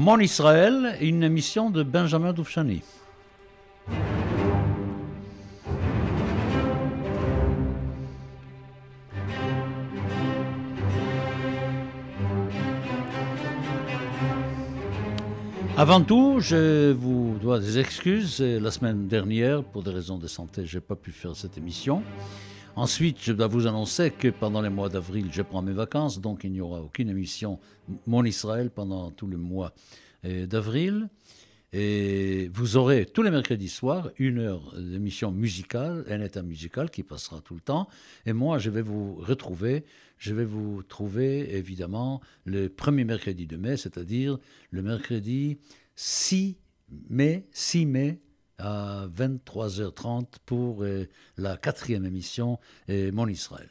Mon Israël, une émission de Benjamin Doufchani. Avant tout, je vous dois des excuses. La semaine dernière, pour des raisons de santé, je n'ai pas pu faire cette émission. Ensuite, je dois vous annoncer que pendant les mois d'avril, je prends mes vacances, donc il n'y aura aucune émission Mon Israël pendant tout le mois euh, d'avril. Et vous aurez tous les mercredis soirs une heure d'émission musicale, un état musical qui passera tout le temps. Et moi, je vais vous retrouver, je vais vous trouver évidemment le premier mercredi de mai, c'est-à-dire le mercredi 6 mai, 6 mai à 23h30 pour euh, la quatrième émission euh, Mon Israël.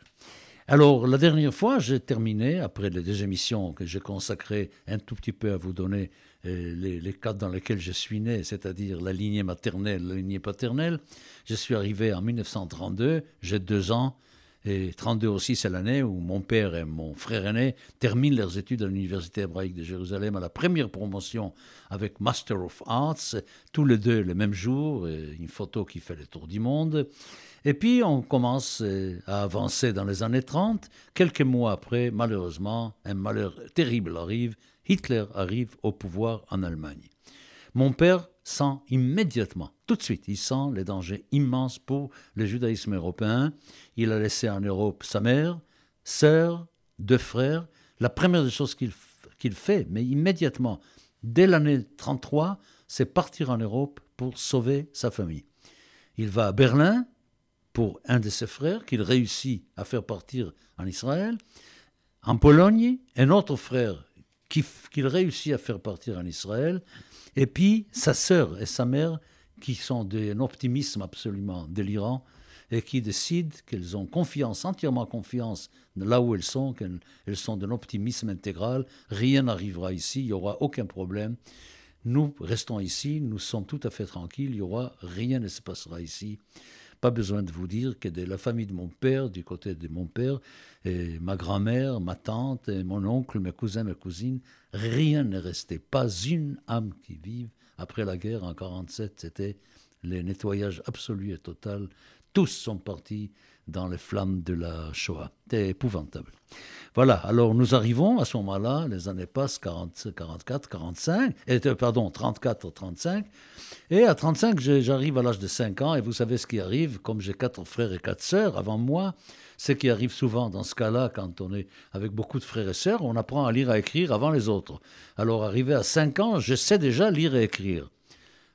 Alors, la dernière fois, j'ai terminé, après les deux émissions que j'ai consacrées un tout petit peu à vous donner euh, les, les, cas dans lesquels je suis né, c'est-à-dire la lignée maternelle, la lignée paternelle. Je suis arrivé en 1932, j'ai deux ans, et 32 aussi, c'est l'année où mon père et mon frère aîné terminent leurs études à l'Université hébraïque de Jérusalem à la première promotion avec Master of Arts, tous les deux le même jour, une photo qui fait le tour du monde. Et puis on commence euh, à avancer dans les années 30. Quelques mois après, malheureusement, un malheur terrible arrive. Hitler arrive au pouvoir en Allemagne. Mon père sent immédiatement, tout de suite, il sent les dangers immenses pour le judaïsme européen. Il a laissé en Europe sa mère, sœur, deux frères. La première des choses qu'il fait, mais immédiatement, dès l'année 33, c'est partir en Europe pour sauver sa famille. Il va à Berlin, pour un de ses frères qu'il réussit à faire partir en Israël. En Pologne, un autre frère qu'il réussit à faire partir en Israël. Et puis sa sœur et sa mère qui sont d'un optimisme absolument délirant et qui décident qu'elles ont confiance, entièrement confiance là où elles sont, qu'elles sont d'un optimisme intégral. Rien n'arrivera ici, il n'y aura aucun problème. Nous restons ici, nous sommes tout à fait tranquilles, il y aura rien ne se passera ici. Pas besoin de vous dire que de la famille de mon père, du côté de mon père, et ma grand-mère, ma tante, mon oncle, mes cousins, mes cousines, rien n'est resté. Pas une âme qui vive. Après la guerre, en 1947, c'était le nettoyage absolu et total. Tous sont partis dans les flammes de la Shoah. C'était épouvantable. Voilà, alors nous arrivons à ce moment-là, les années passent, 40, 44, 45, et, pardon, 34, 35, et à 35, j'arrive à l'âge de 5 ans, et vous savez ce qui arrive, comme j'ai quatre frères et quatre sœurs avant moi, ce qui arrive souvent dans ce cas-là, quand on est avec beaucoup de frères et sœurs, on apprend à lire et à écrire avant les autres. Alors arrivé à 5 ans, je sais déjà lire et écrire.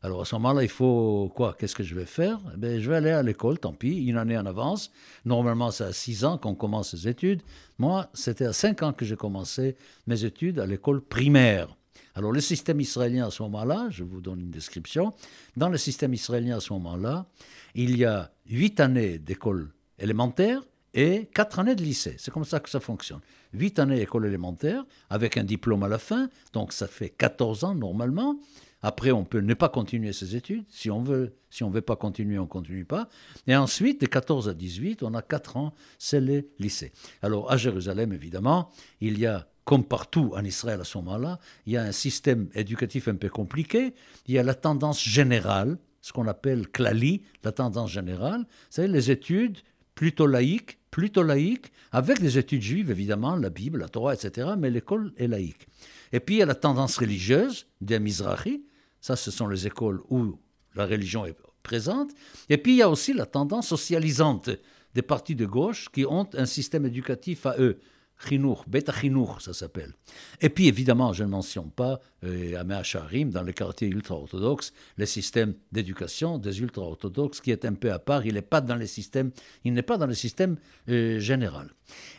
Alors à ce moment-là, il faut quoi? Qu'est-ce que je vais faire? Eh Je vais aller à l'école, tant pis, une année en avance. Normalement, c'est à 6 ans qu'on commence les études. Moi, c'était à 5 ans que j'ai commencé mes études à l'école primaire. Alors le système israélien à ce moment-là, je vous donne une description, dans le système israélien à ce moment-là, il y a 8 années d'école élémentaire et 4 années de lycée. C'est comme ça que ça fonctionne. 8 années d'école élémentaire avec un diplôme à la fin, donc ça fait 14 ans normalement. Après, on peut ne pas continuer ses études. Si on veut, si on ne veut pas continuer, on ne continue pas. Et ensuite, de 14 à 18, on a 4 ans, c'est le lycée. Alors, à Jérusalem, évidemment, il y a, comme partout en Israël à ce moment-là, il y a un système éducatif un peu compliqué. Il y a la tendance générale, ce qu'on appelle klali, la tendance générale, c'est les études plutôt laïques, plutôt laïques, avec des études juives, évidemment, la Bible, la Torah, etc., mais l'école est laïque. Et puis il y a la tendance religieuse des Mizrahi, ça, ce sont les écoles où la religion est présente. Et puis, il y a aussi la tendance socialisante des partis de gauche qui ont un système éducatif à eux. Chinour, Beta Chinour, ça s'appelle. Et puis, évidemment, je ne mentionne pas euh, à Meacharim, dans les quartiers ultra-orthodoxes, le système d'éducation des ultra-orthodoxes qui est un peu à part. Il n'est pas dans le système, il n'est pas dans le système euh, général.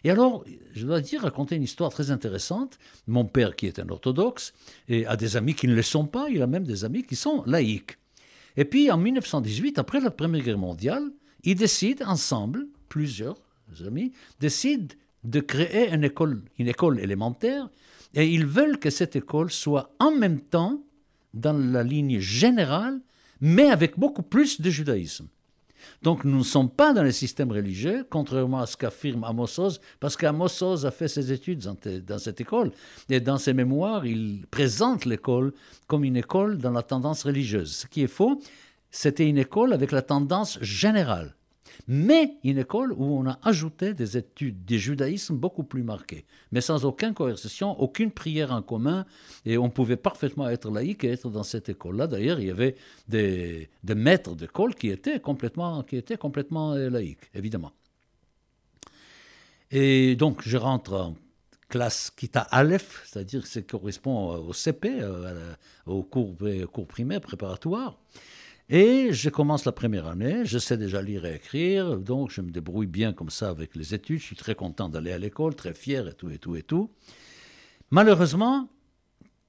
Et alors, je dois dire, raconter une histoire très intéressante. Mon père, qui est un orthodoxe, et a des amis qui ne le sont pas. Il a même des amis qui sont laïcs. Et puis, en 1918, après la Première Guerre mondiale, ils décident ensemble, plusieurs amis, décident de créer une école, une école élémentaire, et ils veulent que cette école soit en même temps dans la ligne générale, mais avec beaucoup plus de judaïsme. Donc nous ne sommes pas dans les systèmes religieux, contrairement à ce qu'affirme Amos Oz, parce qu'Amos Oz a fait ses études dans, cette école. Et dans ses mémoires, il présente l'école comme une école dans la tendance religieuse. Ce qui est faux, c'était une école avec la tendance générale mais une école où on a ajouté des études du judaïsme beaucoup plus marquées, mais sans aucune coercition, aucune prière en commun, et on pouvait parfaitement être laïque et être dans cette école-là. D'ailleurs, il y avait des, maîtres d'école qui étaient complètement, qui étaient complètement euh, laïques, évidemment. Et donc, je rentre en classe Kita Aleph, c'est-à-dire que ça correspond au CP, euh, au cours, cours primaire préparatoire. Et je commence la première année, je sais déjà lire et écrire, donc je me débrouille bien comme ça avec les études, je suis très content d'aller à l'école, très fier et tout et tout et tout. Malheureusement,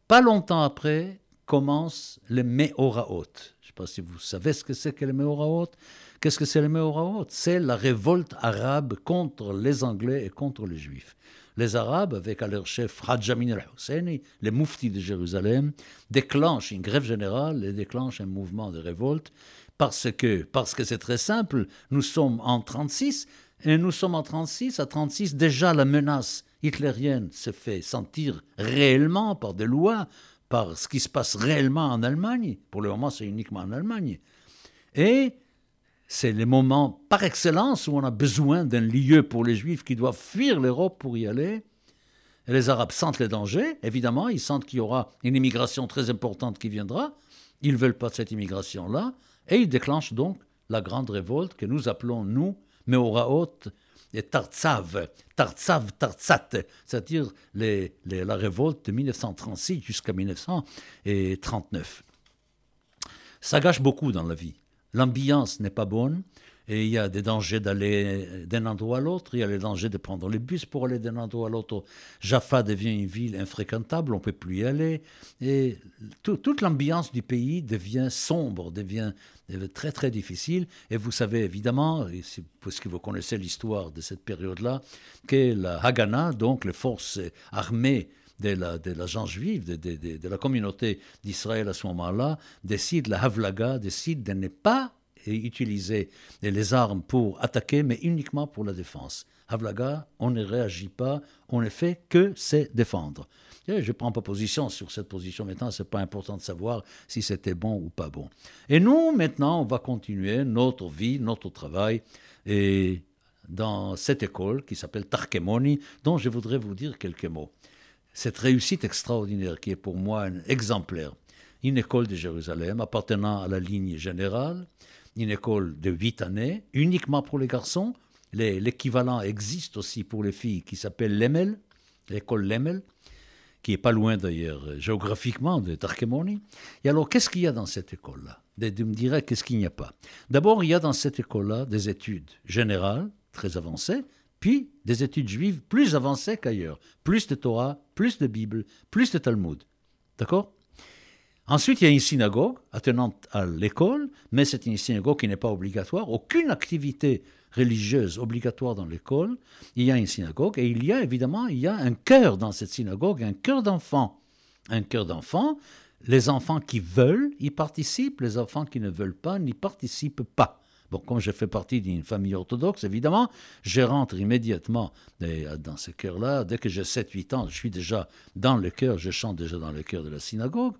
pas longtemps après, commencent les Meoraot. Je ne sais pas si vous savez ce que c'est que les Meoraot. Qu'est-ce que c'est les Meoraot C'est la révolte arabe contre les Anglais et contre les Juifs les Arabes, avec à leur chef Rajamin al-Husseini, les mouftis de Jérusalem, déclenchent une grève générale et déclenchent un mouvement de révolte parce que parce que c'est très simple, nous sommes en 36 et nous sommes en 36 à 36 déjà la menace hitlérienne se fait sentir réellement par des lois, par ce qui se passe réellement en Allemagne. Pour le moment, c'est uniquement en Allemagne. Et c'est les moments par excellence où on a besoin d'un lieu pour les Juifs qui doivent fuir l'Europe pour y aller. Les Arabes sentent les dangers, évidemment, ils sentent qu'il y aura une immigration très importante qui viendra. Ils ne veulent pas cette immigration-là, et ils déclenchent donc la grande révolte que nous appelons, nous, Meoraot et Tartsav, Tartsav, Tartsat, c'est-à-dire la révolte de 1936 jusqu'à 1939. Ça gâche beaucoup dans la vie l'ambiance n'est pas bonne et il y a des dangers d'aller d'un endroit à l'autre, il y a les dangers de prendre les bus pour aller d'un endroit à l'autre. Jaffa devient une ville infréquentable, on ne peut plus y aller. Et toute l'ambiance du pays devient sombre, devient, très très difficile. Et vous savez évidemment, puisque vous connaissez l'histoire de cette période-là, que la Haganah, donc les forces armées de la, de la juive, de, de, de la communauté d'Israël à ce moment-là, décide, la Havlaga décide de ne pas utiliser les armes pour attaquer, mais uniquement pour la défense. Havlaga, on ne réagit pas, on ne fait que se défendre. je ne prends pas position sur cette position maintenant, ce n'est pas important de savoir si c'était bon ou pas bon. Et nous, maintenant, on va continuer notre vie, notre travail, et dans cette école qui s'appelle Tarkemoni, dont je voudrais vous dire quelques mots cette réussite extraordinaire qui est pour moi exemplaire. Une école de Jérusalem appartenant à la ligne générale, une école de huit années, uniquement pour les garçons. L'équivalent existe aussi pour les filles qui s'appelle l'Emel, l'école Lemel, qui est pas loin d'ailleurs géographiquement de Tarkemoni. Et alors, qu'est-ce qu'il y a dans cette école-là? De me dire qu'est-ce qu'il n'y a pas? D'abord, il y a dans cette école-là des études générales, très avancées, puis des études juives plus avancées qu'ailleurs. Plus de Torah, plus de Bible, plus de Talmud. D'accord? Ensuite, il y a une synagogue attenante à l'école, mais c'est une synagogue qui n'est pas obligatoire. Aucune activité religieuse obligatoire dans l'école. Il y a une synagogue et il y a évidemment il y a un cœur dans cette synagogue, un cœur d'enfants. Un cœur d'enfants. Les enfants qui veulent y participent, les enfants qui ne veulent pas n'y participent pas. Bon, comme je fais partie d'une famille orthodoxe, évidemment, je rentre immédiatement dans ce cœur-là. Dès que j'ai 7-8 ans, je suis déjà dans le cœur, je chante déjà dans le cœur de la synagogue.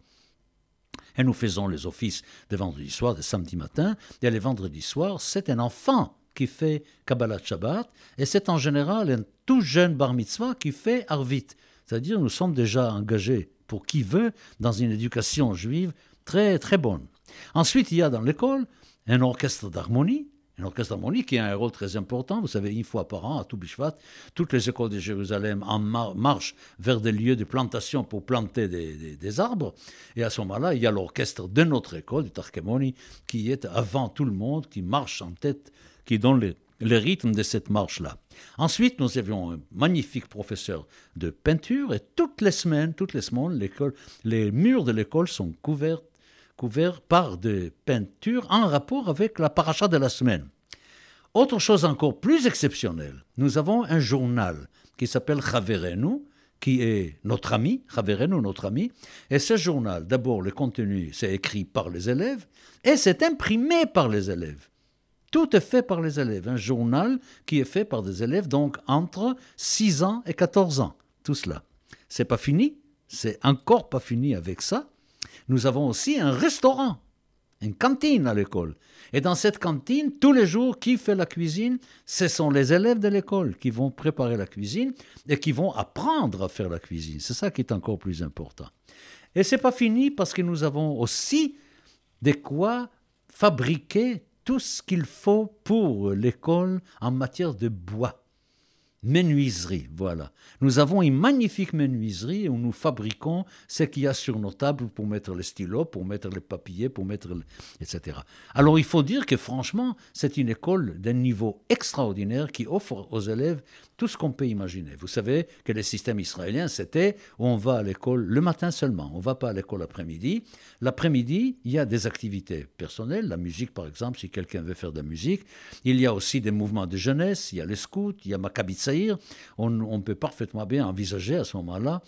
Et nous faisons les offices de vendredi soir, de samedi matin. Et les vendredis soirs, c'est un enfant qui fait Kabbalah Shabbat, et c'est en général un tout jeune bar mitzvah qui fait Arvit. C'est-à-dire, nous sommes déjà engagés, pour qui veut, dans une éducation juive très, très bonne. Ensuite, il y a dans l'école un orchestre d'harmonie, un orchestre d'harmonie qui a un rôle très important. Vous savez, une fois par an, à Toubishvat, toutes les écoles de Jérusalem en marchent vers des lieux de plantation pour planter des, arbres. Et à ce moment-là, il y a l'orchestre de notre école, du Tarkemoni, qui est avant tout le monde, qui marche en tête, qui donne le, le rythme de cette marche-là. Ensuite, nous avions un magnifique professeur de peinture et toutes les semaines, toutes les semaines, les murs de l'école sont couverts couvert par des peintures en rapport avec la paracha de la semaine. Autre chose encore plus exceptionnelle, nous avons un journal qui s'appelle Chaverenu, qui est notre ami, Chaverenu, notre ami. Et ce journal, d'abord, le contenu, c'est écrit par les élèves et c'est imprimé par les élèves. Tout est fait par les élèves. Un journal qui est fait par des élèves, donc entre 6 ans et 14 ans. Tout cela. C'est pas fini. C'est encore pas fini avec ça. Nous avons aussi un restaurant, une cantine à l'école. Et dans cette cantine, tous les jours, qui fait la cuisine? Ce sont les élèves de l'école qui vont préparer la cuisine et qui vont apprendre à faire la cuisine. C'est ça qui est encore plus important. Et c'est pas fini parce que nous avons aussi de quoi fabriquer tout ce qu'il faut pour l'école en matière de bois. Menuiserie, voilà. Nous avons une magnifique menuiserie où nous fabriquons ce qu'il y a sur nos tables pour mettre les stylos, pour mettre les papiers, pour mettre, etc. Alors il faut dire que franchement, c'est une école d'un niveau extraordinaire qui offre aux élèves tout ce qu'on peut imaginer. Vous savez que le système israélien, c'était on va à l'école le matin seulement, on ne va pas à l'école l'après-midi. L'après-midi, il y a des activités personnelles, la musique par exemple, si quelqu'un veut faire de la musique. Il y a aussi des mouvements de jeunesse, il y a les scouts, il y a On, peut parfaitement bien envisager à ce moment-là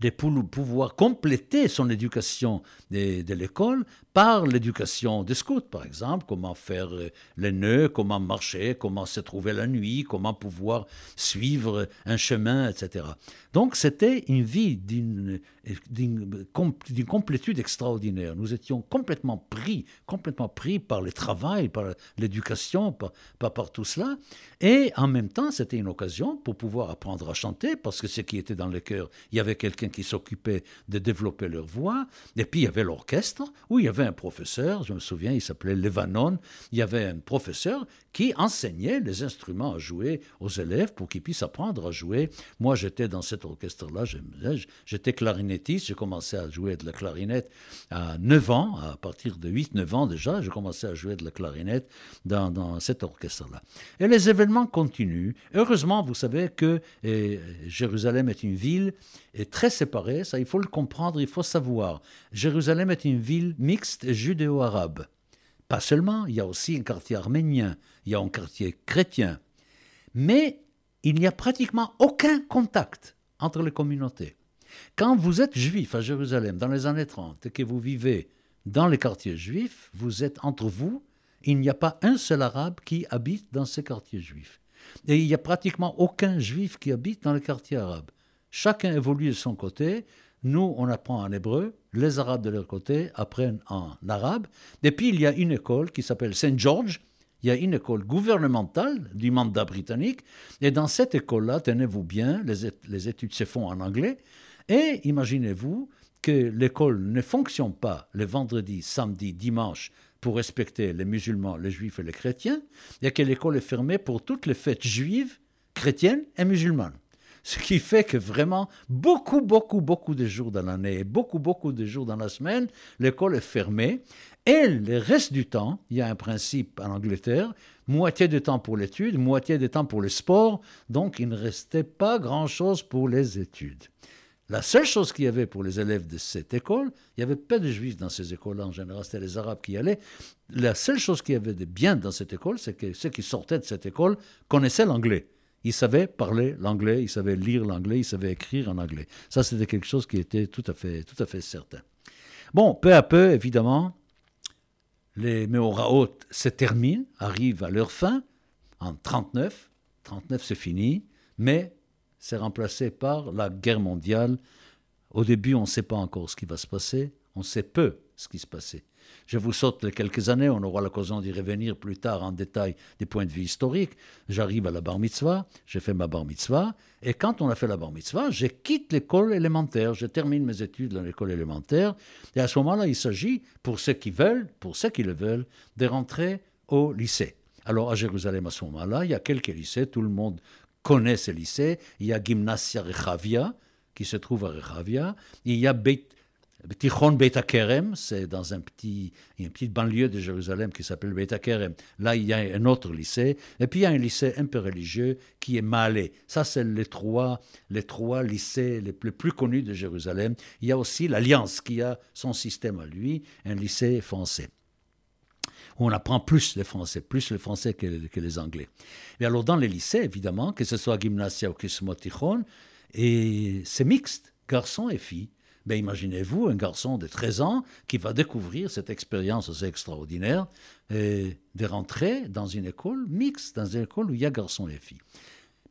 de pouvoir compléter son éducation de l'école par l'éducation des scouts, par exemple, comment faire euh, les nœuds, comment marcher, comment se trouver la nuit, comment pouvoir suivre un chemin, etc. Donc c'était une vie d'une complétude extraordinaire. Nous étions complètement pris, complètement pris par le travail, par l'éducation, par, par, tout cela. Et en même temps, c'était une occasion pour pouvoir apprendre à chanter, parce que ce qui était dans le cœur, il y avait quelqu'un qui s'occupait de développer leur voix, et puis il y avait l'orchestre, où il y avait un professeur, je me souviens, il s'appelait Levanon, il y avait un professeur qui enseignait les instruments à jouer aux élèves pour qu'ils puissent apprendre à jouer. Moi, j'étais dans cet orchestre-là, j'étais clarinettiste, j'ai commencé à jouer de la clarinette à 9 ans, à partir de 8-9 ans déjà, j'ai commencé à jouer de la clarinette dans, dans cet orchestre-là. Et les événements continuent. Heureusement, vous savez que eh, Jérusalem est une ville est très séparée, ça il faut le comprendre, il faut savoir. Jérusalem est une ville mixte judéo-arabe. Pas seulement, il y a aussi un quartier arménien, il y a un quartier chrétien. Mais il n'y a pratiquement aucun contact entre les communautés. Quand vous êtes juif à Jérusalem dans les années 30 et que vous vivez dans les quartiers juifs, vous êtes entre vous, il n'y a pas un seul arabe qui habite dans ces quartiers juifs. Et il n'y a pratiquement aucun juif qui habite dans les quartiers arabes. Chacun évolue de son côté. Nous, on apprend en hébreu, les Arabes de leur côté apprennent en arabe. Et puis, il y a une école qui s'appelle Saint George. Il y a une école gouvernementale du mandat britannique. Et dans cette école-là, tenez-vous bien, les, les études se font en anglais. Et imaginez-vous que l'école ne fonctionne pas le vendredi, samedi, dimanche pour respecter les musulmans, les juifs et les chrétiens, et que l'école est fermée pour toutes les fêtes juives, chrétiennes et musulmanes. Ce qui fait que vraiment, beaucoup, beaucoup, beaucoup de jours dans l'année beaucoup, beaucoup de jours dans la semaine, l'école est fermée. Et le reste du temps, il y a un principe en Angleterre, moitié de temps pour l'étude, moitié de temps pour le sport, donc il ne restait pas grand-chose pour les études. La seule chose qu'il y avait pour les élèves de cette école, il n'y avait pas de juifs dans ces écoles-là en général, c'était les arabes qui y allaient. La seule chose qu'il y avait de bien dans cette école, c'est que ceux qui sortaient de cette école connaissaient l'anglais. Il savait parler l'anglais, il savait lire l'anglais, il savait écrire en anglais. Ça, c'était quelque chose qui était tout à fait, tout à fait certain. Bon, peu à peu, évidemment, les Meoraot se terminent, arrivent à leur fin en 39. 39, c'est fini, mais c'est remplacé par la guerre mondiale. Au début, on ne sait pas encore ce qui va se passer, on sait peu ce qui se passait. Je vous saute quelques années, on aura l'occasion d'y revenir plus tard en détail des points de vue historiques. J'arrive à la bar mitzvah, j'ai fait ma bar mitzvah, et quand on a fait la bar mitzvah, je quitte l'école élémentaire, je termine mes études dans l'école élémentaire, et à ce moment-là, il s'agit, pour ceux qui veulent, pour ceux qui le veulent, de rentrer au lycée. Alors à Jérusalem, à ce moment-là, il y a quelques lycées, tout le monde connaît ces lycées. Il y a Gymnasia Rechavia, qui se trouve à Rechavia. Il y a Beit, Tichon Beit Kerem, c'est dans un petit, une petite banlieue de Jérusalem qui s'appelle Beit Kerem. Là, il y a un autre lycée. Et puis, il y a un lycée un peu religieux qui est Malé. Ça, c'est les trois, les trois lycées les plus, connus de Jérusalem. Il y a aussi l'Alliance qui a son système à lui, un lycée français on apprend plus le français, plus le français que, les anglais. Et alors, dans les lycées, évidemment, que ce soit Gymnasia ou Kismotichon, et c'est mixte, garçons et filles. Ben, imaginez-vous un garçon de 13 ans qui va découvrir cette expérience assez extraordinaire et de rentrer dans une école mixte, dans une école où il y a garçons et filles.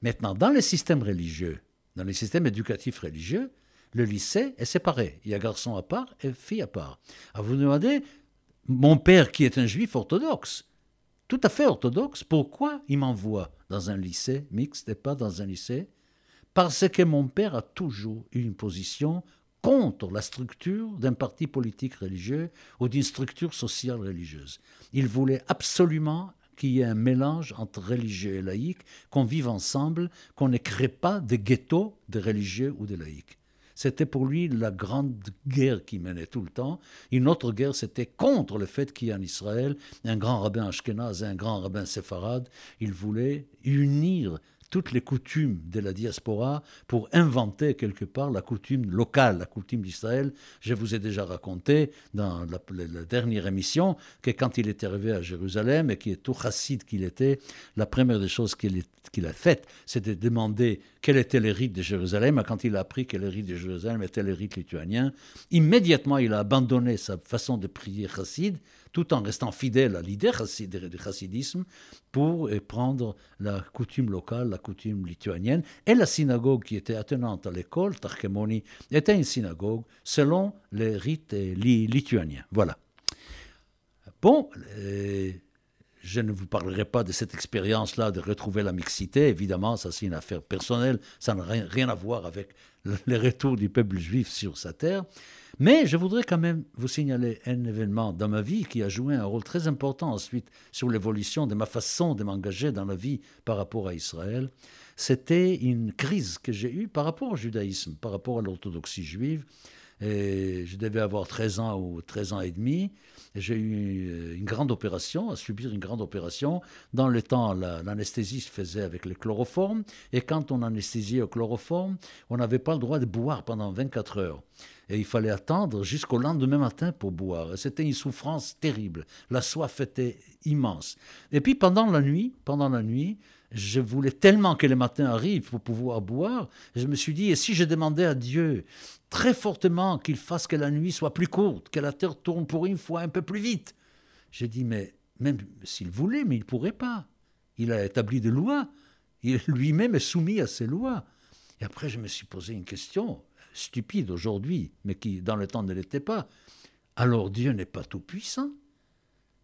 Maintenant, dans les systèmes religieux, dans les systèmes éducatifs religieux, le lycée est séparé. Il y a garçons à part et filles à part. Alors vous vous demandez, mon père qui est un juif orthodoxe, tout à fait orthodoxe, pourquoi il m'envoie dans un lycée mixte et pas dans un lycée? Parce que mon père a toujours eu une position contre la structure d'un parti politique religieux ou d'une structure sociale religieuse. Il voulait absolument qu'il y ait un mélange entre religieux et laïcs, qu'on vive ensemble, qu'on ne crée pas de ghettos de religieux ou de laïcs. C'était pour lui la grande guerre qui menait tout le temps. Une autre guerre, c'était contre le fait qu'il y ait en Israël un grand rabbin ashkénaze et un grand rabbin séfarade. Il voulait unir toutes les coutumes de la diaspora pour inventer quelque part la coutume locale, la coutume d'Israël. Je vous ai déjà raconté dans la, dernière émission que quand il est arrivé à Jérusalem et qui est tout chassid qu'il était, la première des choses qu'il a faites, c'était de demander quel était le rite de Jérusalem. quand il a appris que le rite de Jérusalem était le rite lituanien, immédiatement il a abandonné sa façon de prier chassid tout en restant fidèle à l'idée du chassidisme pour prendre la coutume locale, la coutume lituanienne. Et la synagogue qui était attenante à l'école, Tarkemoni, était une synagogue selon les rites lituaniens. Voilà. Bon, euh, je ne vous parlerai pas de cette expérience-là de retrouver la mixité. Évidemment, ça c'est une affaire personnelle. Ça n'a rien à voir avec le retour du peuple juif sur sa terre. Mais je voudrais quand même vous signaler un événement dans ma vie qui a joué un rôle très important ensuite sur l'évolution de ma façon de m'engager dans la vie par rapport à Israël. C'était une crise que j'ai eue par rapport au judaïsme, par rapport à l'orthodoxie juive. Et je devais avoir 13 ans ou 13 ans et demi. J'ai eu euh, une grande opération, à subir une grande opération. Dans le temps, l'anesthésie se faisait avec le chloroforme. Et quand on anesthésiait au chloroforme, on n'avait pas le droit de boire pendant 24 heures. Et il fallait attendre jusqu'au lendemain matin pour boire. C'était une souffrance terrible. La soif était immense. Et puis pendant la nuit, pendant la nuit, je voulais tellement que le matin arrive pour pouvoir boire. Je me suis dit, et si je demandais à Dieu très fortement qu'il fasse que la nuit soit plus courte, que la terre tourne pour une fois un peu plus vite J'ai dit, mais même s'il voulait, mais il ne pourrait pas. Il a établi des lois. Il lui-même est soumis à ces lois. Et après, je me suis posé une question stupide aujourd'hui, mais qui dans le temps ne l'était pas. Alors Dieu n'est pas tout-puissant.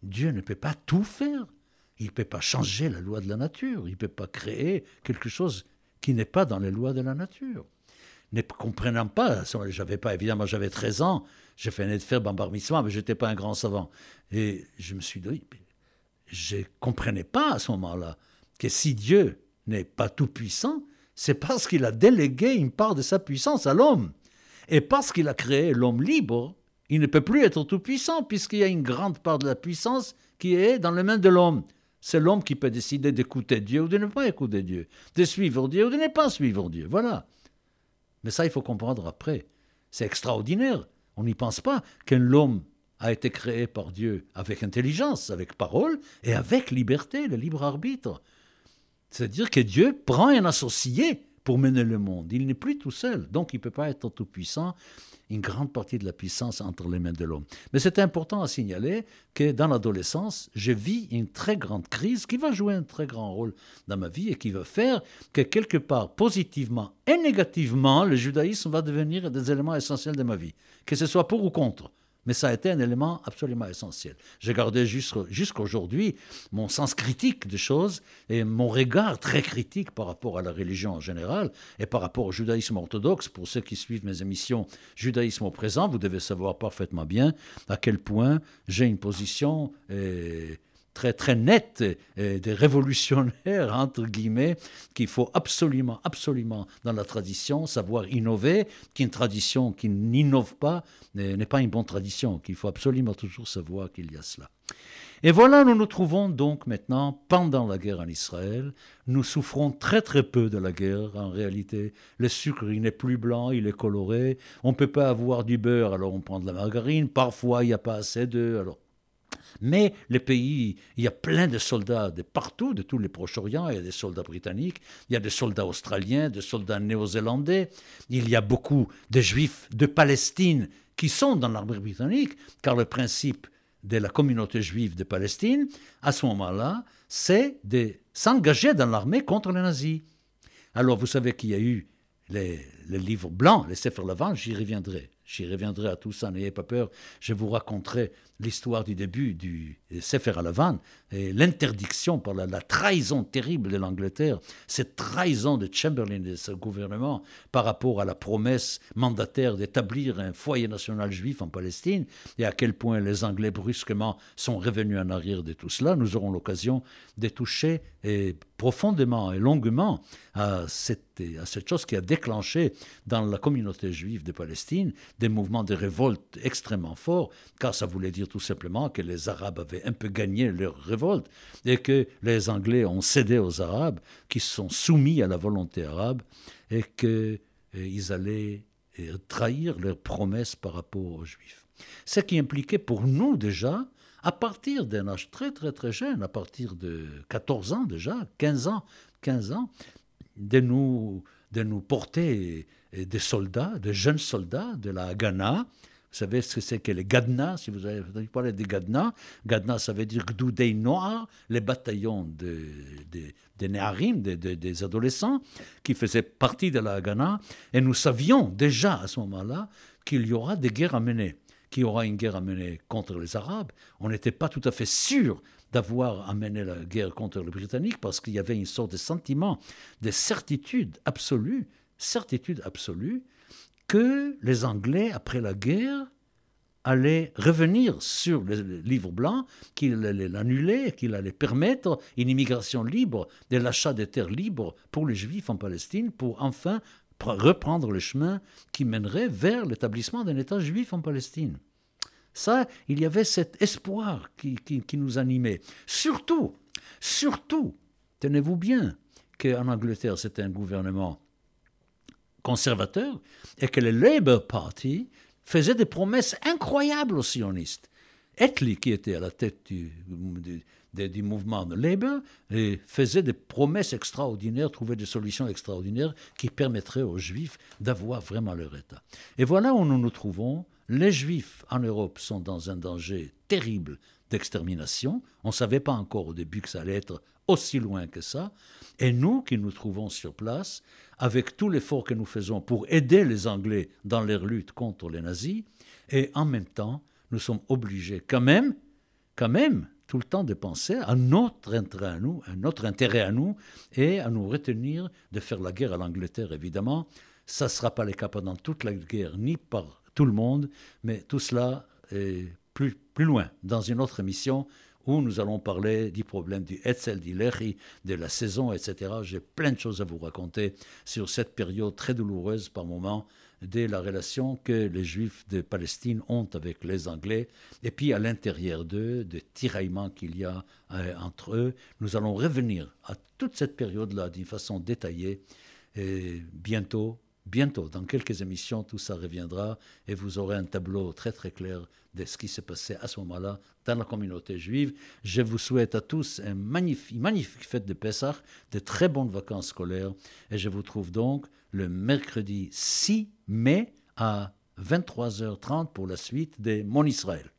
Dieu ne peut pas tout faire. Il ne peut pas changer la loi de la nature. Il ne peut pas créer quelque chose qui n'est pas dans les lois de la nature. Ne comprenant pas, j'avais pas, évidemment, j'avais 13 ans, j'ai fait un faire bar mais je n'étais pas un grand savant. Et je me suis dit, je comprenais pas à ce moment-là que si Dieu n'est pas tout-puissant, c'est parce qu'il a délégué une part de sa puissance à l'homme. Et parce qu'il a créé l'homme libre, il ne peut plus être tout-puissant, puisqu'il y a une grande part de la puissance qui est dans les mains de l'homme. C'est l'homme qui peut décider d'écouter Dieu ou de ne pas écouter Dieu, de suivre Dieu ou de ne pas suivre Dieu. Voilà. Mais ça, il faut comprendre après. C'est extraordinaire. On n'y pense pas qu'un l'homme a été créé par Dieu avec intelligence, avec parole et avec liberté, le libre arbitre. C'est-à-dire que Dieu prend un associé pour mener le monde. Il n'est plus tout seul, donc il ne peut pas être tout puissant. Une grande partie de la puissance entre les mains de l'homme. Mais c'est important à signaler que dans l'adolescence, je vis une très grande crise qui va jouer un très grand rôle dans ma vie et qui va faire que quelque part, positivement et négativement, le judaïsme va devenir des éléments essentiels de ma vie, que ce soit pour ou contre mais ça a été un élément absolument essentiel. J'ai gardé jusqu'aujourd'hui mon sens critique des choses et mon regard très critique par rapport à la religion en général et par rapport au judaïsme orthodoxe. Pour ceux qui suivent mes émissions Judaïsme au présent, vous devez savoir parfaitement bien à quel point j'ai une position... Euh, très, très nette et des révolutionnaires, entre guillemets, qu'il faut absolument, absolument, dans la tradition, savoir innover, qu'une tradition qui n'innove pas n'est pas une bonne tradition, qu'il faut absolument toujours savoir qu'il y a cela. Et voilà, nous nous trouvons donc maintenant pendant la guerre en Israël. Nous souffrons très très peu de la guerre en réalité. Le sucre, il n'est plus blanc, il est coloré. On ne peut pas avoir du beurre, alors on prend de la margarine. Parfois, il n'y a pas assez d'œufs, alors Mais les pays, il y a plein de soldats de partout, de tous les Proche-Orient. Il y a des soldats britanniques, il y a des soldats australiens, des soldats néo-zélandais. Il y a beaucoup de juifs de Palestine qui sont dans l'armée britannique, car le principe de la communauté juive de Palestine, à ce moment-là, c'est de s'engager dans l'armée contre les nazis. Alors vous savez qu'il y a eu les, livres blancs, les Sefer Levant, j'y reviendrai. J'y reviendrai à tout ça, n'ayez pas peur. Je vous raconterai l'histoire du début du Sefer Alavan et l'interdiction par la, trahison terrible de l'Angleterre, cette trahison de Chamberlain et de ce gouvernement par rapport à la promesse mandataire d'établir un foyer national juif en Palestine et à quel point les Anglais brusquement sont revenus en arrière de tout cela. Nous aurons l'occasion de toucher profondément et longuement à cette, à cette chose qui a déclenché dans la communauté juive de Palestine des mouvements de révolte extrêmement forts, car ça voulait dire tout simplement que les Arabes avaient un peu gagné leur révolte et que les Anglais ont cédé aux Arabes, qui sont soumis à la volonté arabe et qu'ils euh, allaient euh, trahir leurs promesses par rapport aux Juifs. Ce qui impliquait pour nous déjà, à partir d'un âge très très très jeune, à partir de 14 ans déjà, 15 ans, 15 ans, de nous, de nous porter des soldats, de jeunes soldats de la Ghana, vous savez ce que c'est que les Gadna, si vous avez parlé des Gadna. Gadna, ça veut dire Gdoudei Noir, les bataillons de, des Néharim, des adolescents, qui faisaient partie de la Ghana. Et nous savions déjà à ce moment-là qu'il y aura des guerres à mener, qu'il y aura une guerre à mener contre les Arabes. On n'était pas tout à fait sûr d'avoir amené la guerre contre les Britanniques parce qu'il y avait une sorte de sentiment de certitude absolue, certitude absolue que les Anglais, après la guerre, allaient revenir sur le livre blanc, qu'il allait l'annuler, qu'il allait permettre une immigration libre, de l'achat des terres libres pour les Juifs en Palestine, pour enfin reprendre le chemin qui mènerait vers l'établissement d'un État juif en Palestine. Ça, il y avait cet espoir qui, qui nous animait. Surtout, surtout, tenez-vous bien, qu'en Angleterre, c'était un gouvernement et que le Labour Party faisait des promesses incroyables aux sionistes. Etli, qui était à la tête du, du, mouvement de Labour, et faisait des promesses extraordinaires, trouvait des solutions extraordinaires qui permettraient aux Juifs d'avoir vraiment leur État. Et voilà où nous nous trouvons. Les Juifs en Europe sont dans un danger terrible d'extermination. On ne savait pas encore au début que ça allait être aussi loin que ça. Et nous qui nous trouvons sur place, avec tout l'effort que nous faisons pour aider les Anglais dans leur lutte contre les nazis, et en même temps, nous sommes obligés quand même, quand même, tout le temps de penser à notre intérêt à nous, à notre intérêt à nous, et à nous retenir de faire la guerre à l'Angleterre, évidemment. Ça ne sera pas le cas pendant toute la guerre, ni par tout le monde, mais tout cela est plus, plus loin, dans une autre émission où nous allons parler du problème du Etzel d'Ilechi, de la saison, etc. J'ai plein de choses à vous raconter sur cette période très douloureuse par moments de la relation que les Juifs de Palestine ont avec les Anglais, et puis à l'intérieur d'eux, des tiraillements qu'il y a euh, entre eux. Nous allons revenir à toute cette période-là d'une façon détaillée, bientôt bientôt, dans quelques émissions, tout ça reviendra et vous aurez un tableau très très clair de ce qui s'est passé à ce moment-là dans la communauté juive. Je vous souhaite à tous un magnifique, magnifique fête de Pessah, de très bonnes vacances scolaires et je vous trouve donc le mercredi 6 mai à 23h30 pour la suite des Mon Israël.